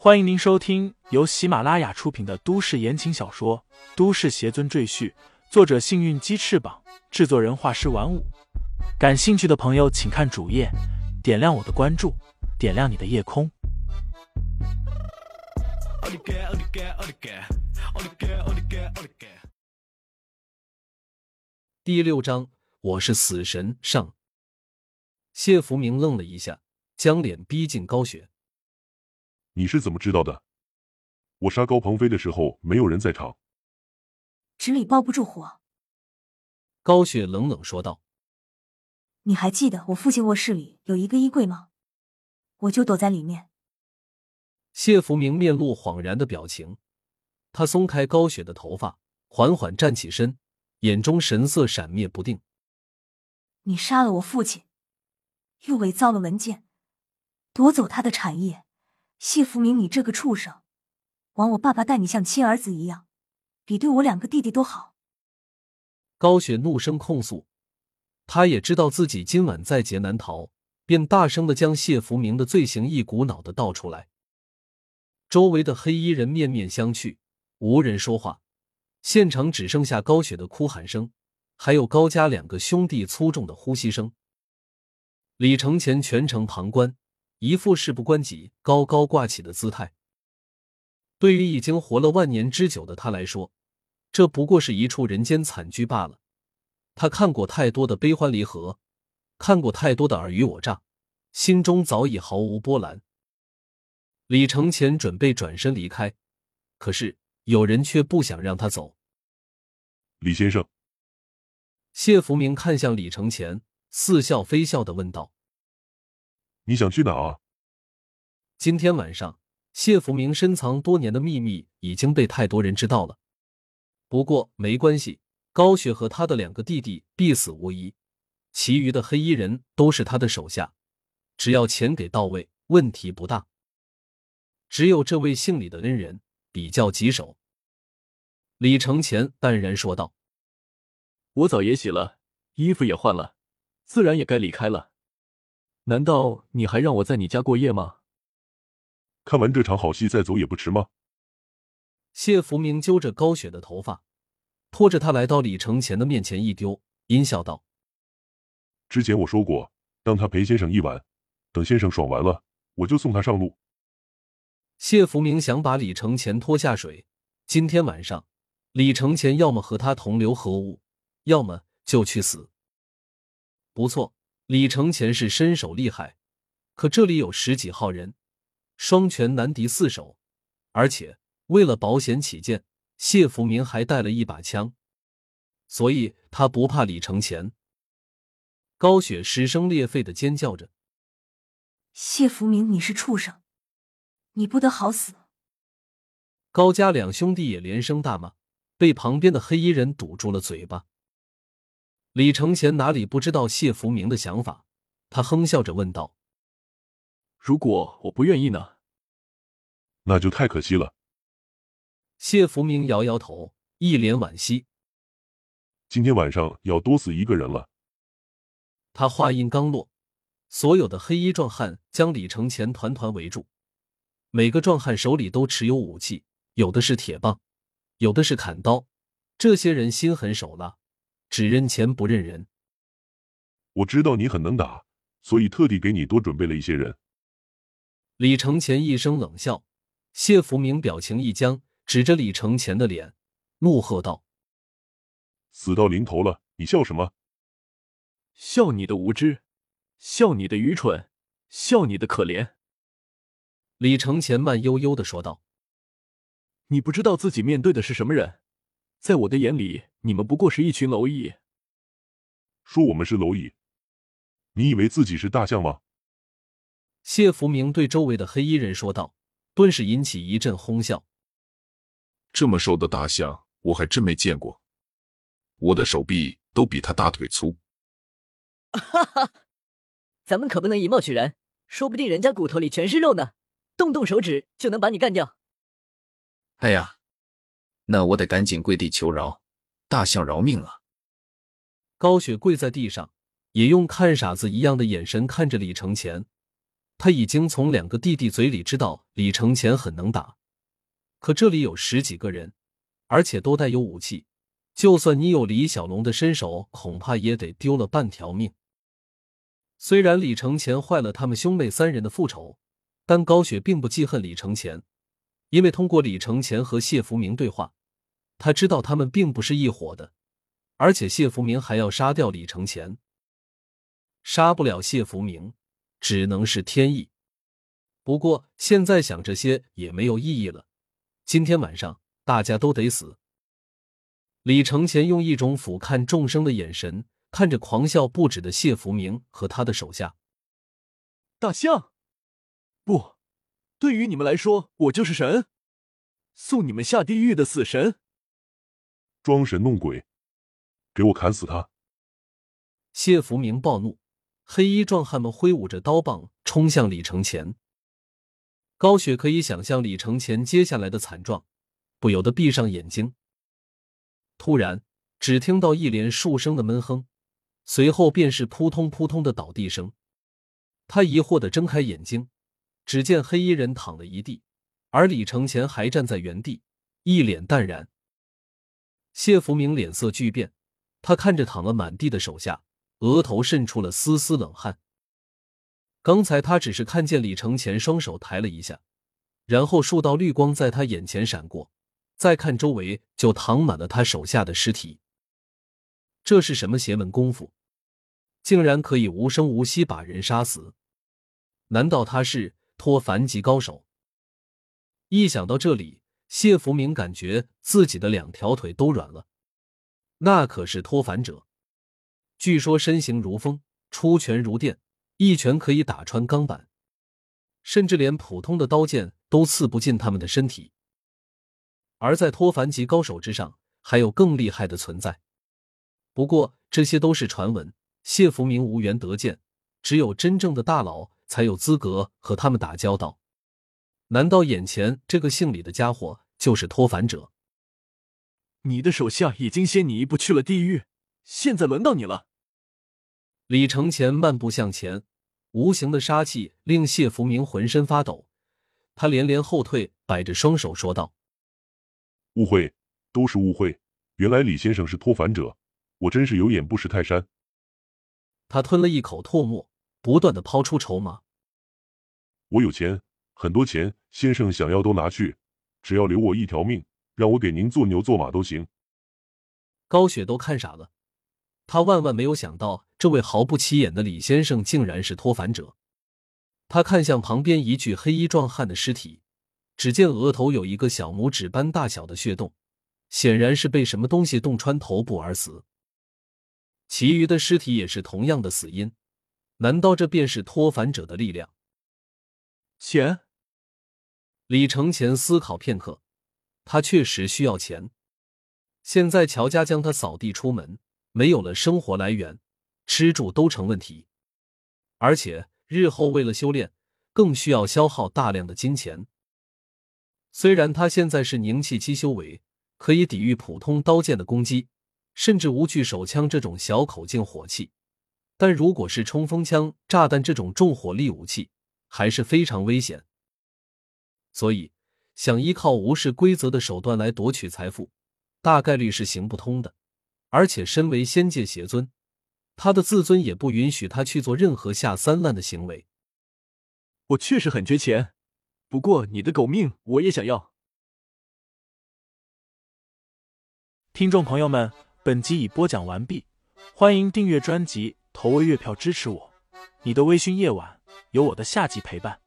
欢迎您收听由喜马拉雅出品的都市言情小说《都市邪尊赘婿》，作者：幸运鸡翅膀，制作人：画师玩五。感兴趣的朋友，请看主页，点亮我的关注，点亮你的夜空。第六章，我是死神上。谢福明愣了一下，将脸逼近高雪。你是怎么知道的？我杀高鹏飞的时候，没有人在场。纸里包不住火。高雪冷冷说道：“你还记得我父亲卧室里有一个衣柜吗？我就躲在里面。”谢福明面露恍然的表情，他松开高雪的头发，缓缓站起身，眼中神色闪灭不定。你杀了我父亲，又伪造了文件，夺走他的产业。谢福明，你这个畜生，枉我爸爸待你像亲儿子一样，比对我两个弟弟都好。高雪怒声控诉，他也知道自己今晚在劫难逃，便大声的将谢福明的罪行一股脑的道出来。周围的黑衣人面面相觑，无人说话，现场只剩下高雪的哭喊声，还有高家两个兄弟粗重的呼吸声。李承前全程旁观。一副事不关己、高高挂起的姿态。对于已经活了万年之久的他来说，这不过是一处人间惨剧罢了。他看过太多的悲欢离合，看过太多的尔虞我诈，心中早已毫无波澜。李承前准备转身离开，可是有人却不想让他走。李先生，谢福明看向李承前，似笑非笑的问道。你想去哪啊？今天晚上，谢福明深藏多年的秘密已经被太多人知道了。不过没关系，高雪和他的两个弟弟必死无疑，其余的黑衣人都是他的手下，只要钱给到位，问题不大。只有这位姓李的恩人比较棘手。李承前淡然说道：“我澡也洗了，衣服也换了，自然也该离开了。”难道你还让我在你家过夜吗？看完这场好戏再走也不迟吗？谢福明揪着高雪的头发，拖着她来到李承前的面前一丢，阴笑道：“之前我说过，让他陪先生一晚，等先生爽完了，我就送他上路。”谢福明想把李承前拖下水。今天晚上，李承前要么和他同流合污，要么就去死。不错。李承前是身手厉害，可这里有十几号人，双拳难敌四手，而且为了保险起见，谢福明还带了一把枪，所以他不怕李承前。高雪失声裂肺的尖叫着：“谢福明，你是畜生，你不得好死！”高家两兄弟也连声大骂，被旁边的黑衣人堵住了嘴巴。李承前哪里不知道谢福明的想法，他哼笑着问道：“如果我不愿意呢？那就太可惜了。”谢福明摇摇头，一脸惋惜：“今天晚上要多死一个人了。”他话音刚落，所有的黑衣壮汉将李承前团团围住，每个壮汉手里都持有武器，有的是铁棒，有的是砍刀，这些人心狠手辣。只认钱不认人。我知道你很能打，所以特地给你多准备了一些人。李承前一声冷笑，谢福明表情一僵，指着李承前的脸，怒喝道：“死到临头了，你笑什么？笑你的无知，笑你的愚蠢，笑你的可怜。”李承前慢悠悠的说道：“你不知道自己面对的是什么人。”在我的眼里，你们不过是一群蝼蚁。说我们是蝼蚁？你以为自己是大象吗？谢福明对周围的黑衣人说道，顿时引起一阵哄笑。这么瘦的大象，我还真没见过。我的手臂都比他大腿粗。哈哈，咱们可不能以貌取人，说不定人家骨头里全是肉呢，动动手指就能把你干掉。哎呀！那我得赶紧跪地求饶，大象饶命啊！高雪跪在地上，也用看傻子一样的眼神看着李承前。他已经从两个弟弟嘴里知道李承前很能打，可这里有十几个人，而且都带有武器，就算你有李小龙的身手，恐怕也得丢了半条命。虽然李承前坏了他们兄妹三人的复仇，但高雪并不记恨李承前，因为通过李承前和谢福明对话，他知道他们并不是一伙的，而且谢福明还要杀掉李承前，杀不了谢福明，只能是天意。不过现在想这些也没有意义了，今天晚上大家都得死。李承前用一种俯瞰众生的眼神。看着狂笑不止的谢福明和他的手下，大象，不，对于你们来说，我就是神，送你们下地狱的死神。装神弄鬼，给我砍死他！谢福明暴怒，黑衣壮汉们挥舞着刀棒冲向李承前。高雪可以想象李承前接下来的惨状，不由得闭上眼睛。突然，只听到一连数声的闷哼。随后便是扑通扑通的倒地声，他疑惑的睁开眼睛，只见黑衣人躺了一地，而李承前还站在原地，一脸淡然。谢福明脸色巨变，他看着躺了满地的手下，额头渗出了丝丝冷汗。刚才他只是看见李承前双手抬了一下，然后数道绿光在他眼前闪过，再看周围就躺满了他手下的尸体。这是什么邪门功夫？竟然可以无声无息把人杀死？难道他是托凡级高手？一想到这里，谢福明感觉自己的两条腿都软了。那可是托凡者，据说身形如风，出拳如电，一拳可以打穿钢板，甚至连普通的刀剑都刺不进他们的身体。而在托凡级高手之上，还有更厉害的存在。不过这些都是传闻。谢福明无缘得见，只有真正的大佬才有资格和他们打交道。难道眼前这个姓李的家伙就是托凡者？你的手下已经先你一步去了地狱，现在轮到你了。李承前漫步向前，无形的杀气令谢福明浑身发抖，他连连后退，摆着双手说道：“误会，都是误会。原来李先生是托凡者，我真是有眼不识泰山。”他吞了一口唾沫，不断的抛出筹码。我有钱，很多钱，先生想要都拿去，只要留我一条命，让我给您做牛做马都行。高雪都看傻了，他万万没有想到，这位毫不起眼的李先生竟然是脱凡者。他看向旁边一具黑衣壮汉的尸体，只见额头有一个小拇指般大小的血洞，显然是被什么东西洞穿头部而死。其余的尸体也是同样的死因，难道这便是脱凡者的力量？钱？李承前思考片刻，他确实需要钱。现在乔家将他扫地出门，没有了生活来源，吃住都成问题，而且日后为了修炼，更需要消耗大量的金钱。虽然他现在是凝气期修为，可以抵御普通刀剑的攻击。甚至无惧手枪这种小口径火器，但如果是冲锋枪、炸弹这种重火力武器，还是非常危险。所以，想依靠无视规则的手段来夺取财富，大概率是行不通的。而且，身为仙界邪尊，他的自尊也不允许他去做任何下三滥的行为。我确实很缺钱，不过你的狗命我也想要。听众朋友们。本集已播讲完毕，欢迎订阅专辑，投喂月票支持我。你的微醺夜晚，有我的下集陪伴。